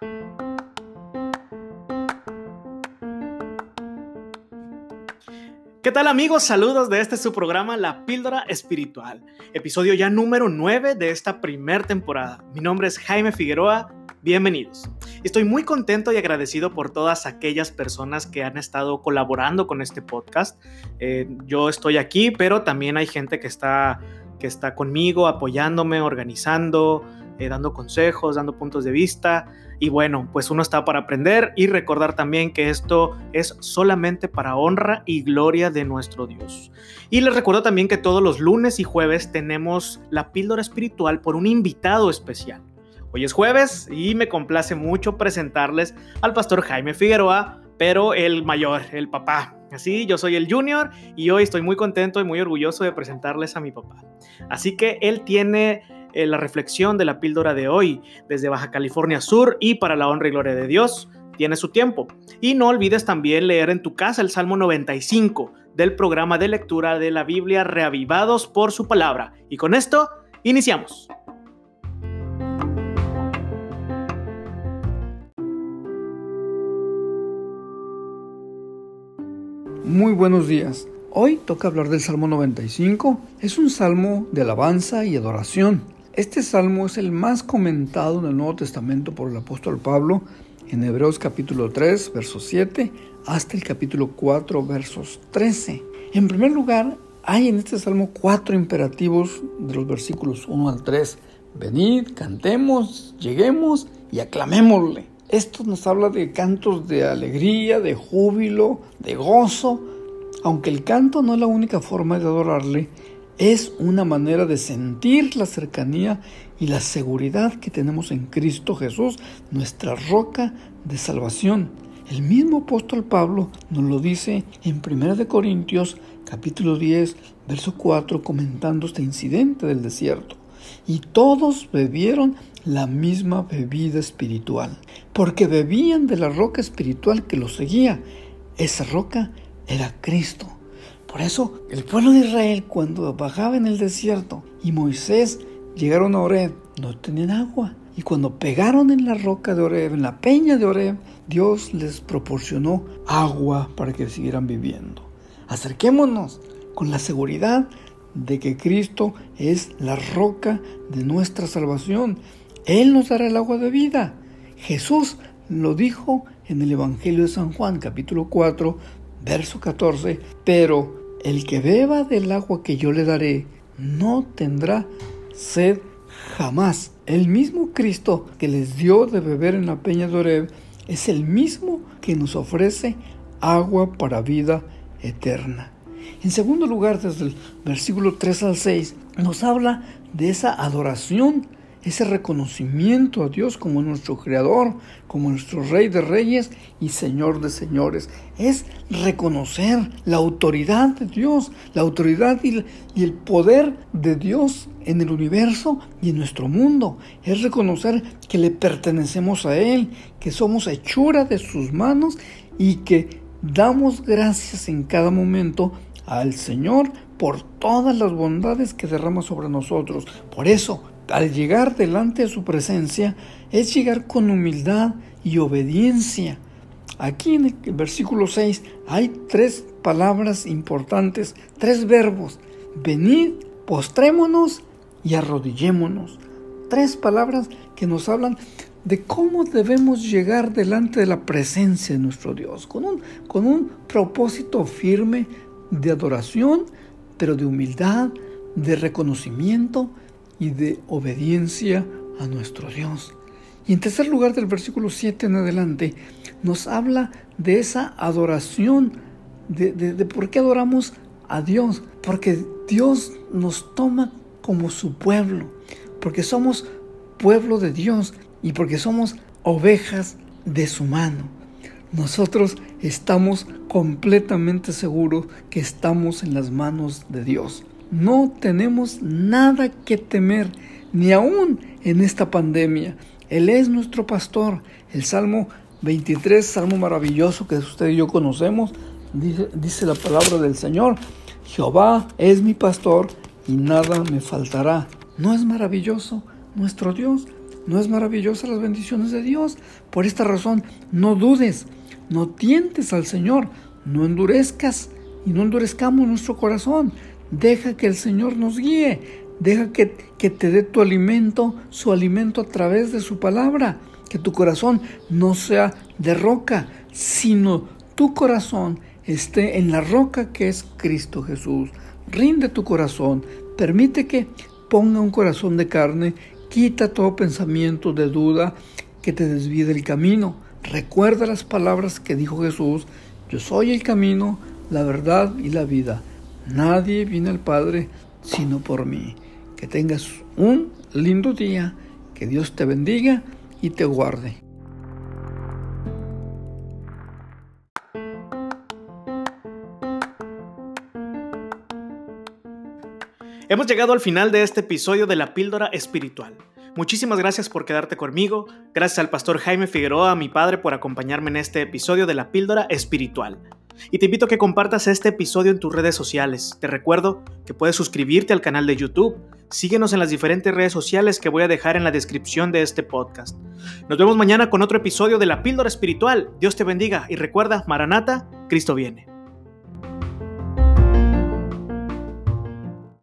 ¿Qué tal amigos? Saludos de este su programa La Píldora Espiritual, episodio ya número 9 de esta primera temporada. Mi nombre es Jaime Figueroa, bienvenidos. Estoy muy contento y agradecido por todas aquellas personas que han estado colaborando con este podcast. Eh, yo estoy aquí, pero también hay gente que está, que está conmigo, apoyándome, organizando, eh, dando consejos, dando puntos de vista. Y bueno, pues uno está para aprender y recordar también que esto es solamente para honra y gloria de nuestro Dios. Y les recuerdo también que todos los lunes y jueves tenemos la píldora espiritual por un invitado especial. Hoy es jueves y me complace mucho presentarles al pastor Jaime Figueroa, pero el mayor, el papá. Así, yo soy el junior y hoy estoy muy contento y muy orgulloso de presentarles a mi papá. Así que él tiene eh, la reflexión de la píldora de hoy desde Baja California Sur y para la honra y gloria de Dios. Tiene su tiempo. Y no olvides también leer en tu casa el Salmo 95 del programa de lectura de la Biblia Reavivados por su palabra. Y con esto, iniciamos. Muy buenos días. Hoy toca hablar del Salmo 95. Es un salmo de alabanza y adoración. Este salmo es el más comentado en el Nuevo Testamento por el apóstol Pablo en Hebreos capítulo 3, versos 7, hasta el capítulo 4, versos 13. En primer lugar, hay en este salmo cuatro imperativos de los versículos 1 al 3. Venid, cantemos, lleguemos y aclamémosle. Esto nos habla de cantos de alegría, de júbilo, de gozo, aunque el canto no es la única forma de adorarle, es una manera de sentir la cercanía y la seguridad que tenemos en Cristo Jesús, nuestra roca de salvación. El mismo apóstol Pablo nos lo dice en 1 Corintios capítulo 10, verso 4, comentando este incidente del desierto. Y todos bebieron la misma bebida espiritual, porque bebían de la roca espiritual que los seguía. Esa roca era Cristo. Por eso el pueblo de Israel cuando bajaba en el desierto y Moisés llegaron a Oreb, no tenían agua. Y cuando pegaron en la roca de Oreb, en la peña de Oreb, Dios les proporcionó agua para que siguieran viviendo. Acerquémonos con la seguridad de que Cristo es la roca de nuestra salvación. Él nos dará el agua de vida. Jesús lo dijo en el Evangelio de San Juan, capítulo 4, verso 14, pero el que beba del agua que yo le daré no tendrá sed jamás. El mismo Cristo que les dio de beber en la peña de Oreb es el mismo que nos ofrece agua para vida eterna. En segundo lugar, desde el versículo 3 al 6, nos habla de esa adoración ese reconocimiento a Dios como nuestro Creador, como nuestro Rey de Reyes y Señor de Señores. Es reconocer la autoridad de Dios, la autoridad y, el poder de Dios en el universo y en nuestro mundo. Es reconocer que le pertenecemos a Él, que somos hechura de sus manos y que damos gracias en cada momento al Señor por todas las bondades que derrama sobre nosotros. Por eso, al llegar delante de su presencia es llegar con humildad y obediencia. Aquí en el versículo 6 hay tres palabras importantes, tres verbos. Venid, postrémonos y arrodillémonos. Tres palabras que nos hablan de cómo debemos llegar delante de la presencia de nuestro Dios, con un, con un propósito firme de adoración, pero de humildad, de reconocimiento y de obediencia a nuestro Dios. Y en tercer lugar del versículo 7 en adelante nos habla de esa adoración, de, de, por qué adoramos a Dios, porque Dios nos toma como su pueblo, porque somos pueblo de Dios y porque somos ovejas de su mano. Nosotros estamos completamente seguros que estamos en las manos de Dios. No tenemos nada que temer, ni aún en esta pandemia. Él es nuestro pastor. El Salmo 23, Salmo maravilloso que usted y yo conocemos, dice, la palabra del Señor. Jehová es mi pastor y nada me faltará. ¿No es maravilloso nuestro Dios? ¿No es maravillosa las bendiciones de Dios? Por esta razón, no dudes, no tientes al Señor, no endurezcas y no endurezcamos nuestro corazón. Deja que el Señor nos guíe, deja que, que te dé tu alimento, su alimento a través de su palabra. Que tu corazón no sea de roca, sino tu corazón esté en la roca que es Cristo Jesús. Rinde tu corazón, permite que ponga un corazón de carne, quita todo pensamiento de duda que te desvíe del camino. Recuerda las palabras que dijo Jesús, yo soy el camino, la verdad y la vida. Nadie viene al Padre sino por mí. Que tengas un lindo día, que Dios te bendiga y te guarde. Hemos llegado al final de este episodio de la píldora espiritual. Muchísimas gracias por quedarte conmigo, gracias al pastor Jaime Figueroa, mi padre, por acompañarme en este episodio de la píldora espiritual. Y te invito a que compartas este episodio en tus redes sociales. Te recuerdo que puedes suscribirte al canal de YouTube. Síguenos en las diferentes redes sociales que voy a dejar en la descripción de este podcast. Nos vemos mañana con otro episodio de la píldora espiritual. Dios te bendiga y recuerda, Maranata, Cristo viene.